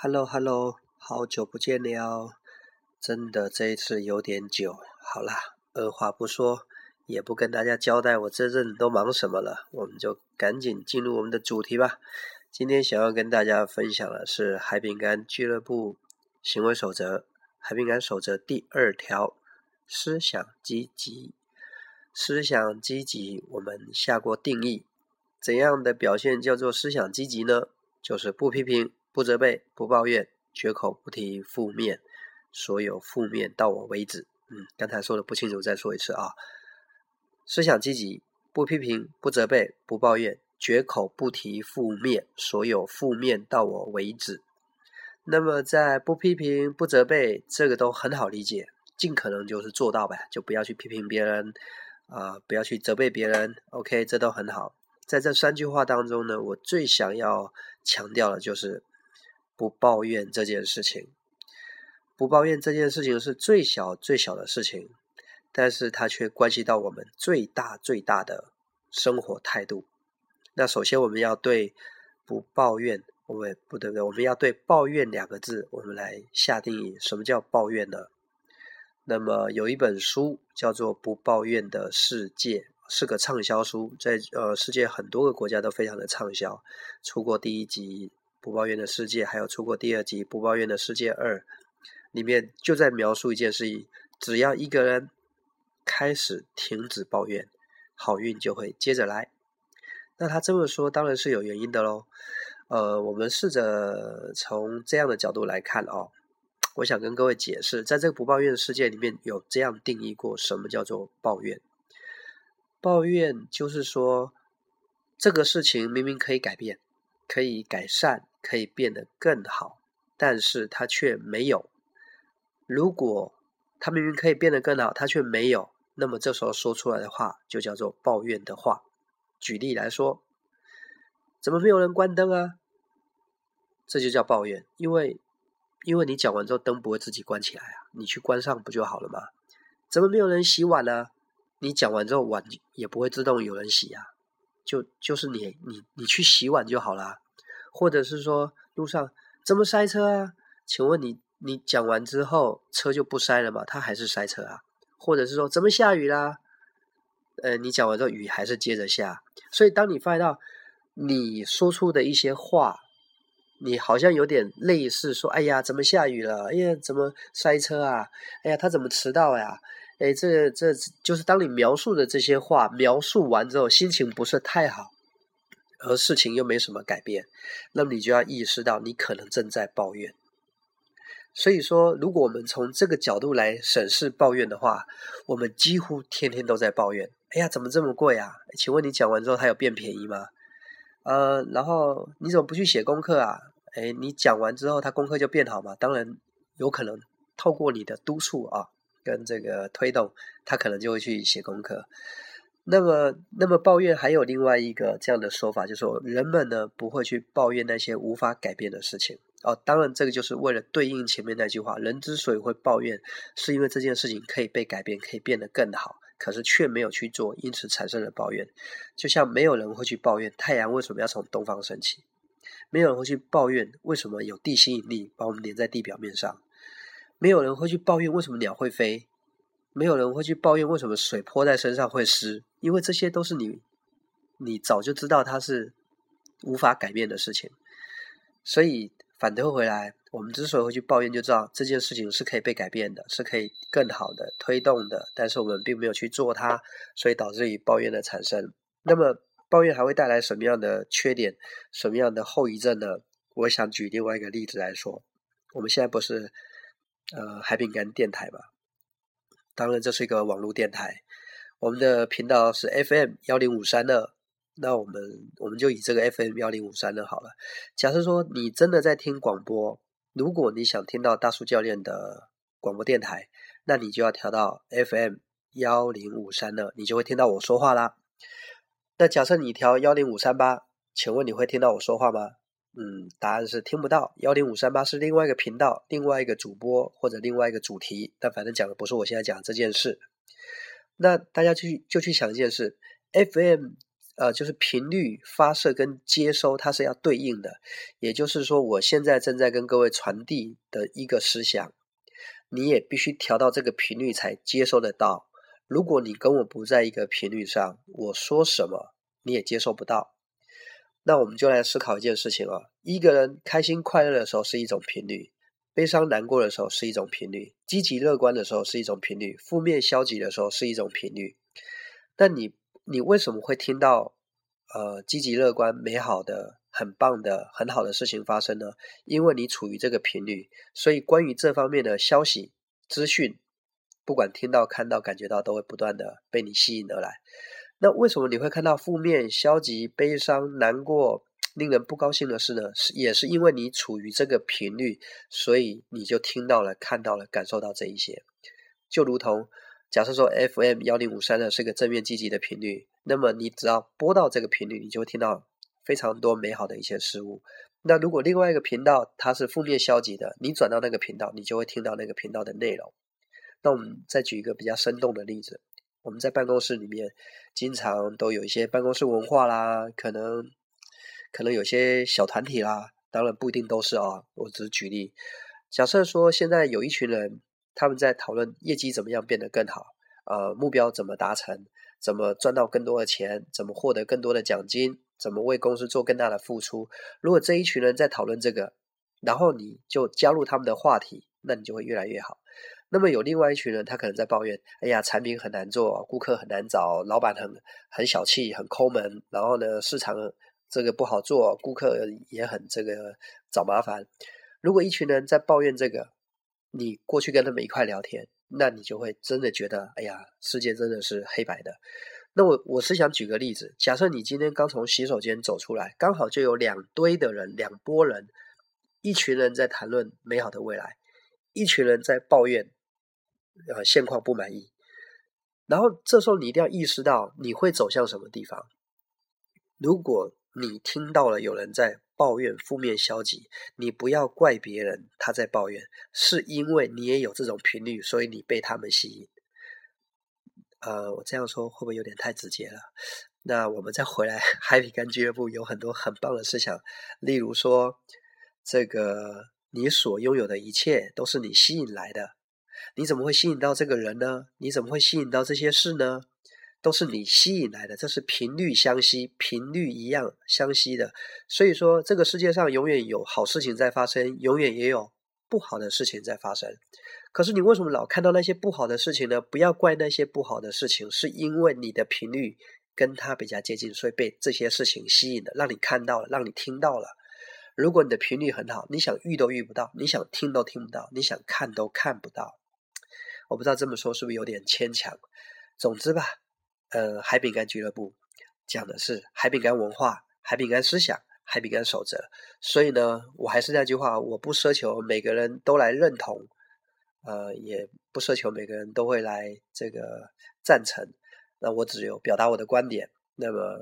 Hello，Hello，好久不见了，真的这一次有点久。好啦，二话不说，也不跟大家交代我这阵都忙什么了，我们就赶紧进入我们的主题吧。今天想要跟大家分享的是海饼干俱乐部行为守则，海饼干守则第二条：思想积极。思想积极，我们下过定义，怎样的表现叫做思想积极呢？就是不批评。不责备，不抱怨，绝口不提负面，所有负面到我为止。嗯，刚才说的不清楚，再说一次啊。思想积极，不批评，不责备，不抱怨，绝口不提负面，所有负面到我为止。那么在不批评、不责备，这个都很好理解，尽可能就是做到呗，就不要去批评别人啊，不要去责备别人。OK，这都很好。在这三句话当中呢，我最想要强调的就是。不抱怨这件事情，不抱怨这件事情是最小最小的事情，但是它却关系到我们最大最大的生活态度。那首先我们要对不抱怨，我们不对不对，我们要对抱怨两个字，我们来下定义，什么叫抱怨呢？那么有一本书叫做《不抱怨的世界》，是个畅销书，在呃世界很多个国家都非常的畅销，出过第一集。不抱怨的世界，还有出过第二集《不抱怨的世界二》，里面就在描述一件事情：只要一个人开始停止抱怨，好运就会接着来。那他这么说，当然是有原因的喽。呃，我们试着从这样的角度来看哦。我想跟各位解释，在这个不抱怨的世界里面有这样定义过，什么叫做抱怨？抱怨就是说，这个事情明明可以改变。可以改善，可以变得更好，但是他却没有。如果他明明可以变得更好，他却没有，那么这时候说出来的话就叫做抱怨的话。举例来说，怎么没有人关灯啊？这就叫抱怨，因为因为你讲完之后灯不会自己关起来啊，你去关上不就好了吗？怎么没有人洗碗呢？你讲完之后碗也不会自动有人洗啊。就就是你你你去洗碗就好啦，或者是说路上怎么塞车啊？请问你你讲完之后车就不塞了吗？它还是塞车啊？或者是说怎么下雨啦？呃，你讲完之后雨还是接着下，所以当你发现到你说出的一些话，你好像有点类似说，哎呀，怎么下雨了？哎呀，怎么塞车啊？哎呀，他怎么迟到呀？哎，这这就是当你描述的这些话描述完之后，心情不是太好，而事情又没什么改变，那么你就要意识到你可能正在抱怨。所以说，如果我们从这个角度来审视抱怨的话，我们几乎天天都在抱怨。哎呀，怎么这么贵啊？请问你讲完之后，它有变便宜吗？呃，然后你怎么不去写功课啊？哎，你讲完之后，他功课就变好吗？当然有可能，透过你的督促啊。跟这个推动，他可能就会去写功课。那么，那么抱怨还有另外一个这样的说法，就是说人们呢不会去抱怨那些无法改变的事情。哦，当然这个就是为了对应前面那句话，人之所以会抱怨，是因为这件事情可以被改变，可以变得更好，可是却没有去做，因此产生了抱怨。就像没有人会去抱怨太阳为什么要从东方升起，没有人会去抱怨为什么有地心引力把我们连在地表面上。没有人会去抱怨为什么鸟会飞，没有人会去抱怨为什么水泼在身上会湿，因为这些都是你，你早就知道它是无法改变的事情。所以反推回来，我们之所以会去抱怨，就知道这件事情是可以被改变的，是可以更好的推动的，但是我们并没有去做它，所以导致于抱怨的产生。那么抱怨还会带来什么样的缺点，什么样的后遗症呢？我想举另外一个例子来说，我们现在不是。呃，海饼干电台吧，当然这是一个网络电台，我们的频道是 FM 幺零五三二，那我们我们就以这个 FM 幺零五三二好了。假设说你真的在听广播，如果你想听到大叔教练的广播电台，那你就要调到 FM 幺零五三二，你就会听到我说话啦。那假设你调幺零五三八，请问你会听到我说话吗？嗯，答案是听不到。幺零五三八是另外一个频道，另外一个主播或者另外一个主题，但反正讲的不是我现在讲这件事。那大家去就去想一件事：FM 呃，就是频率发射跟接收，它是要对应的。也就是说，我现在正在跟各位传递的一个思想，你也必须调到这个频率才接收得到。如果你跟我不在一个频率上，我说什么你也接收不到。那我们就来思考一件事情啊：一个人开心快乐的时候是一种频率，悲伤难过的时候是一种频率，积极乐观的时候是一种频率，负面消极的时候是一种频率。但你。你为什么会听到呃积极乐观、美好的、很棒的、很好的事情发生呢？因为你处于这个频率，所以关于这方面的消息、资讯，不管听到、看到、感觉到，都会不断的被你吸引而来。那为什么你会看到负面、消极、悲伤、难过、令人不高兴的事呢？是也是因为你处于这个频率，所以你就听到了、看到了、感受到这一些，就如同。假设说 FM 幺零五三呢是个正面积极的频率，那么你只要播到这个频率，你就会听到非常多美好的一些事物。那如果另外一个频道它是负面消极的，你转到那个频道，你就会听到那个频道的内容。那我们再举一个比较生动的例子，我们在办公室里面经常都有一些办公室文化啦，可能可能有些小团体啦，当然不一定都是啊，我只是举例。假设说现在有一群人。他们在讨论业绩怎么样变得更好，呃，目标怎么达成，怎么赚到更多的钱，怎么获得更多的奖金，怎么为公司做更大的付出。如果这一群人在讨论这个，然后你就加入他们的话题，那你就会越来越好。那么有另外一群人，他可能在抱怨：哎呀，产品很难做，顾客很难找，老板很很小气，很抠门。然后呢，市场这个不好做，顾客也很这个找麻烦。如果一群人在抱怨这个，你过去跟他们一块聊天，那你就会真的觉得，哎呀，世界真的是黑白的。那我我是想举个例子，假设你今天刚从洗手间走出来，刚好就有两堆的人，两拨人，一群人在谈论美好的未来，一群人在抱怨，呃，现况不满意。然后这时候你一定要意识到，你会走向什么地方。如果你听到了有人在。抱怨负面消极，你不要怪别人他在抱怨，是因为你也有这种频率，所以你被他们吸引。呃，我这样说会不会有点太直接了？那我们再回来，海比干俱乐部有很多很棒的思想，例如说，这个你所拥有的一切都是你吸引来的，你怎么会吸引到这个人呢？你怎么会吸引到这些事呢？都是你吸引来的，这是频率相吸，频率一样相吸的。所以说，这个世界上永远有好事情在发生，永远也有不好的事情在发生。可是你为什么老看到那些不好的事情呢？不要怪那些不好的事情，是因为你的频率跟它比较接近，所以被这些事情吸引了，让你看到了，让你听到了。如果你的频率很好，你想遇都遇不到，你想听都听不到，你想看都看不到。我不知道这么说是不是有点牵强。总之吧。呃，海饼干俱乐部讲的是海饼干文化、海饼干思想、海饼干守则。所以呢，我还是那句话，我不奢求每个人都来认同，呃，也不奢求每个人都会来这个赞成。那我只有表达我的观点。那么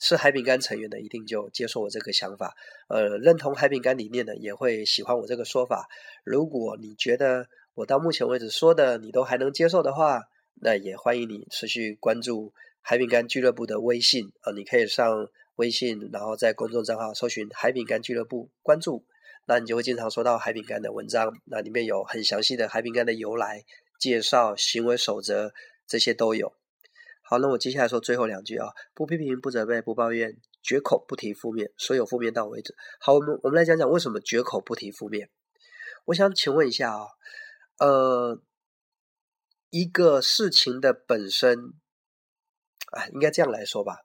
是海饼干成员的，一定就接受我这个想法。呃，认同海饼干理念的，也会喜欢我这个说法。如果你觉得我到目前为止说的你都还能接受的话，那也欢迎你持续关注海饼干俱乐部的微信啊，你可以上微信，然后在公众账号搜寻海饼干俱乐部，关注，那你就会经常收到海饼干的文章，那里面有很详细的海饼干的由来、介绍、行为守则，这些都有。好，那我接下来说最后两句啊，不批评、不责备、不抱怨，绝口不提负面，所有负面到为止。好，我们我们来讲讲为什么绝口不提负面。我想请问一下啊，呃。一个事情的本身，啊，应该这样来说吧。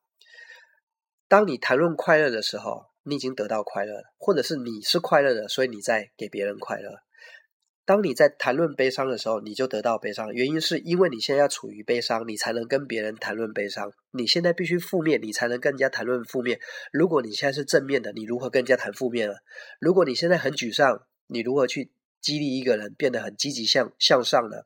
当你谈论快乐的时候，你已经得到快乐了，或者是你是快乐的，所以你在给别人快乐。当你在谈论悲伤的时候，你就得到悲伤。原因是因为你现在要处于悲伤，你才能跟别人谈论悲伤。你现在必须负面，你才能跟人家谈论负面。如果你现在是正面的，你如何跟人家谈负面呢？如果你现在很沮丧，你如何去？激励一个人变得很积极向向上的，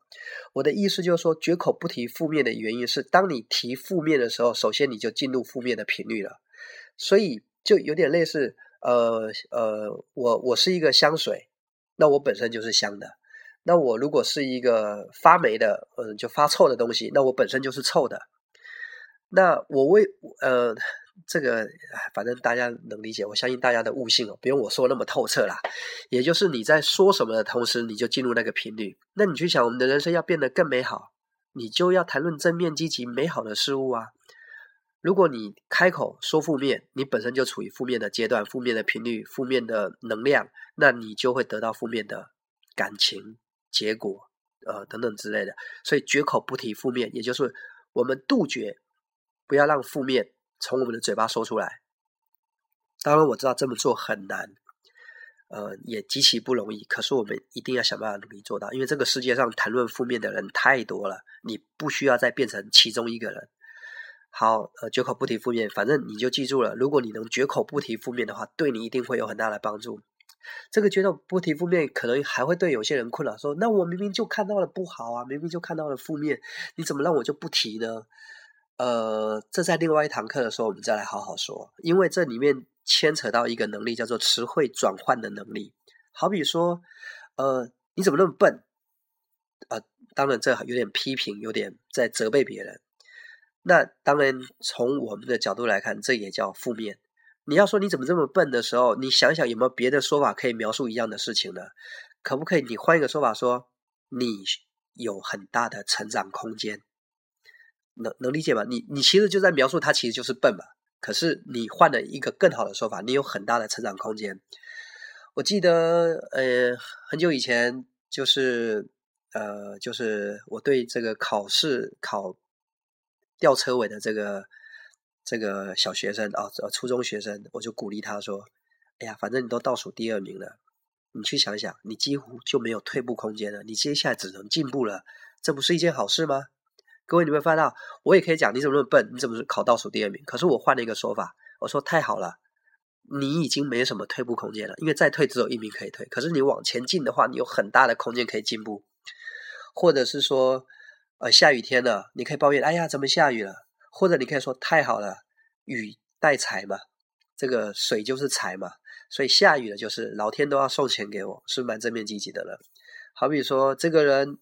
我的意思就是说，绝口不提负面的原因是，当你提负面的时候，首先你就进入负面的频率了。所以就有点类似，呃呃，我我是一个香水，那我本身就是香的。那我如果是一个发霉的，嗯，就发臭的东西，那我本身就是臭的。那我为呃，这个反正大家能理解，我相信大家的悟性哦，不用我说那么透彻啦。也就是你在说什么的同时，你就进入那个频率。那你去想，我们的人生要变得更美好，你就要谈论正面、积极、美好的事物啊。如果你开口说负面，你本身就处于负面的阶段、负面的频率、负面的能量，那你就会得到负面的感情结果，呃，等等之类的。所以绝口不提负面，也就是我们杜绝，不要让负面从我们的嘴巴说出来。当然，我知道这么做很难，呃，也极其不容易。可是我们一定要想办法努力做到，因为这个世界上谈论负面的人太多了，你不需要再变成其中一个人。好，呃，绝口不提负面，反正你就记住了。如果你能绝口不提负面的话，对你一定会有很大的帮助。这个绝口不提负面，可能还会对有些人困扰，说：那我明明就看到了不好啊，明明就看到了负面，你怎么让我就不提呢？呃，这在另外一堂课的时候，我们再来好好说，因为这里面牵扯到一个能力，叫做词汇转换的能力。好比说，呃，你怎么那么笨？呃，当然这有点批评，有点在责备别人。那当然，从我们的角度来看，这也叫负面。你要说你怎么这么笨的时候，你想想有没有别的说法可以描述一样的事情呢？可不可以？你换一个说法说，你有很大的成长空间，能能理解吗？你你其实就在描述他其实就是笨嘛。可是你换了一个更好的说法，你有很大的成长空间。我记得呃很久以前，就是呃就是我对这个考试考。吊车尾的这个这个小学生啊，呃，初中学生，我就鼓励他说：“哎呀，反正你都倒数第二名了，你去想想，你几乎就没有退步空间了，你接下来只能进步了，这不是一件好事吗？”各位，你会发现，我也可以讲，你怎么那么笨？你怎么考倒数第二名？可是我换了一个说法，我说：“太好了，你已经没什么退步空间了，因为再退只有一名可以退。可是你往前进的话，你有很大的空间可以进步，或者是说。”呃，下雨天了，你可以抱怨，哎呀，怎么下雨了？或者你可以说，太好了，雨带财嘛，这个水就是财嘛，所以下雨了就是老天都要送钱给我，是蛮正面积极的了。好比说，这个人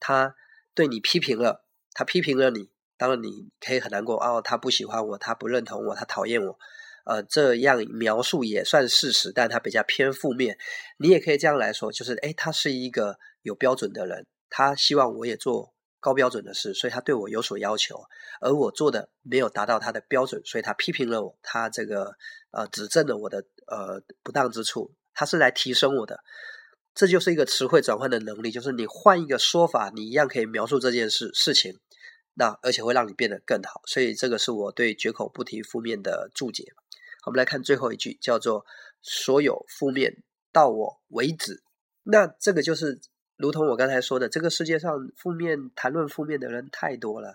他对你批评了，他批评了你，当然你可以很难过哦，他不喜欢我，他不认同我，他讨厌我，呃，这样描述也算事实，但他比较偏负面。你也可以这样来说，就是哎，他是一个有标准的人。他希望我也做高标准的事，所以他对我有所要求，而我做的没有达到他的标准，所以他批评了我，他这个呃指正了我的呃不当之处，他是来提升我的，这就是一个词汇转换的能力，就是你换一个说法，你一样可以描述这件事事情，那而且会让你变得更好，所以这个是我对绝口不提负面的注解。我们来看最后一句，叫做所有负面到我为止，那这个就是。如同我刚才说的，这个世界上负面谈论负面的人太多了，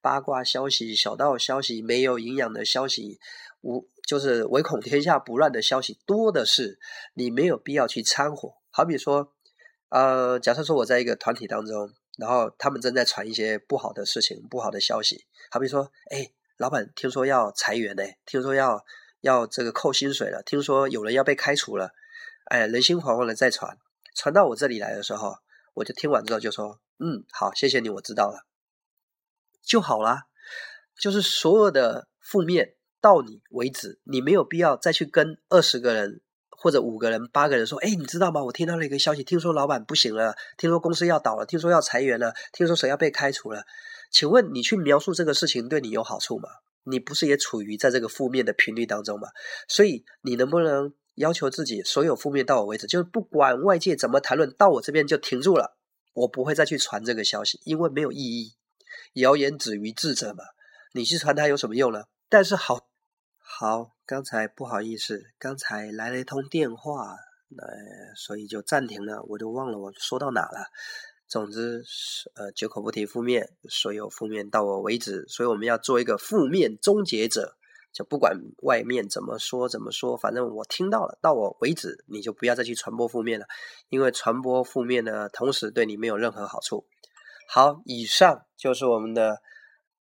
八卦消息、小道消息、没有营养的消息，无就是唯恐天下不乱的消息多的是，你没有必要去掺和。好比说，呃，假设说我在一个团体当中，然后他们正在传一些不好的事情、不好的消息，好比说，哎，老板听说要裁员呢，听说要要这个扣薪水了，听说有人要被开除了，哎，人心惶惶的在传，传到我这里来的时候。我就听完之后就说：“嗯，好，谢谢你，我知道了，就好啦。就是所有的负面到你为止，你没有必要再去跟二十个人或者五个人、八个人说：‘哎，你知道吗？我听到了一个消息，听说老板不行了，听说公司要倒了，听说要裁员了，听说谁要被开除了。’请问你去描述这个事情对你有好处吗？你不是也处于在这个负面的频率当中吗？所以你能不能？”要求自己所有负面到我为止，就是不管外界怎么谈论，到我这边就停住了。我不会再去传这个消息，因为没有意义。谣言止于智者嘛，你去传它有什么用呢？但是好，好，刚才不好意思，刚才来了一通电话，呃，所以就暂停了，我就忘了我说到哪了。总之，呃，绝口不提负面，所有负面到我为止。所以我们要做一个负面终结者。就不管外面怎么说怎么说，反正我听到了，到我为止，你就不要再去传播负面了，因为传播负面呢，同时对你没有任何好处。好，以上就是我们的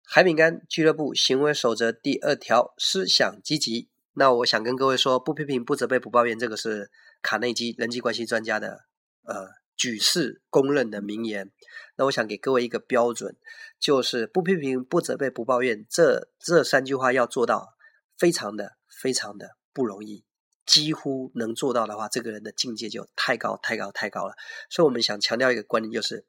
海饼干俱乐部行为守则第二条：思想积极。那我想跟各位说，不批评、不责备、不抱怨，这个是卡内基人际关系专家的呃举世公认的名言。那我想给各位一个标准，就是不批评、不责备、不抱怨，这这三句话要做到，非常的非常的不容易。几乎能做到的话，这个人的境界就太高、太高、太高了。所以我们想强调一个观念，就是，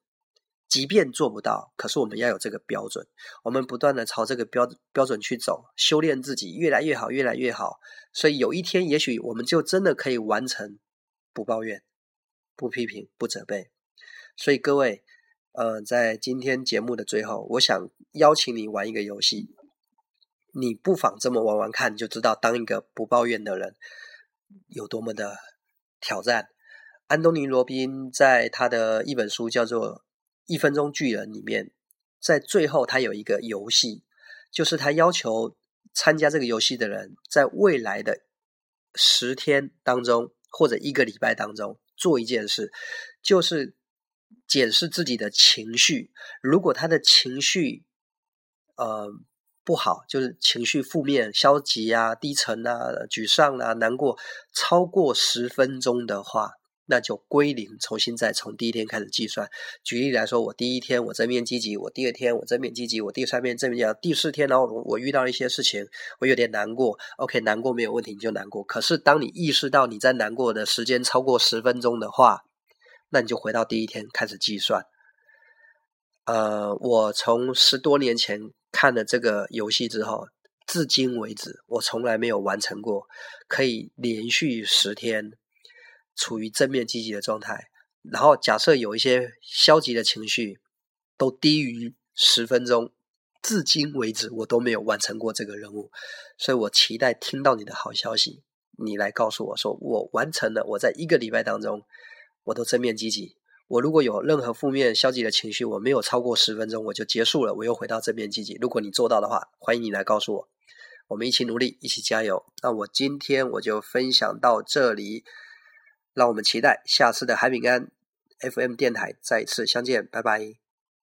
即便做不到，可是我们要有这个标准，我们不断的朝这个标标准去走，修炼自己，越来越好，越来越好。所以有一天，也许我们就真的可以完成不抱怨、不批评、不责备。所以各位，呃，在今天节目的最后，我想邀请你玩一个游戏，你不妨这么玩玩看，就知道当一个不抱怨的人。有多么的挑战？安东尼·罗宾在他的一本书叫做《一分钟巨人》里面，在最后他有一个游戏，就是他要求参加这个游戏的人，在未来的十天当中或者一个礼拜当中做一件事，就是检视自己的情绪。如果他的情绪，呃。不好，就是情绪负面、消极啊、低沉啊、沮丧啊、难过，超过十分钟的话，那就归零，重新再从第一天开始计算。举例来说，我第一天我正面积极，我第二天我正面积极，我第三面正面积，第四天然后我遇到一些事情，我有点难过。OK，难过没有问题，你就难过。可是当你意识到你在难过的时间超过十分钟的话，那你就回到第一天开始计算。呃，我从十多年前。看了这个游戏之后，至今为止我从来没有完成过可以连续十天处于正面积极的状态。然后假设有一些消极的情绪都低于十分钟，至今为止我都没有完成过这个任务。所以我期待听到你的好消息，你来告诉我说我完成了。我在一个礼拜当中，我都正面积极。我如果有任何负面、消极的情绪，我没有超过十分钟，我就结束了。我又回到正面积极。如果你做到的话，欢迎你来告诉我，我们一起努力，一起加油。那我今天我就分享到这里，让我们期待下次的海饼干 FM 电台再次相见，拜拜。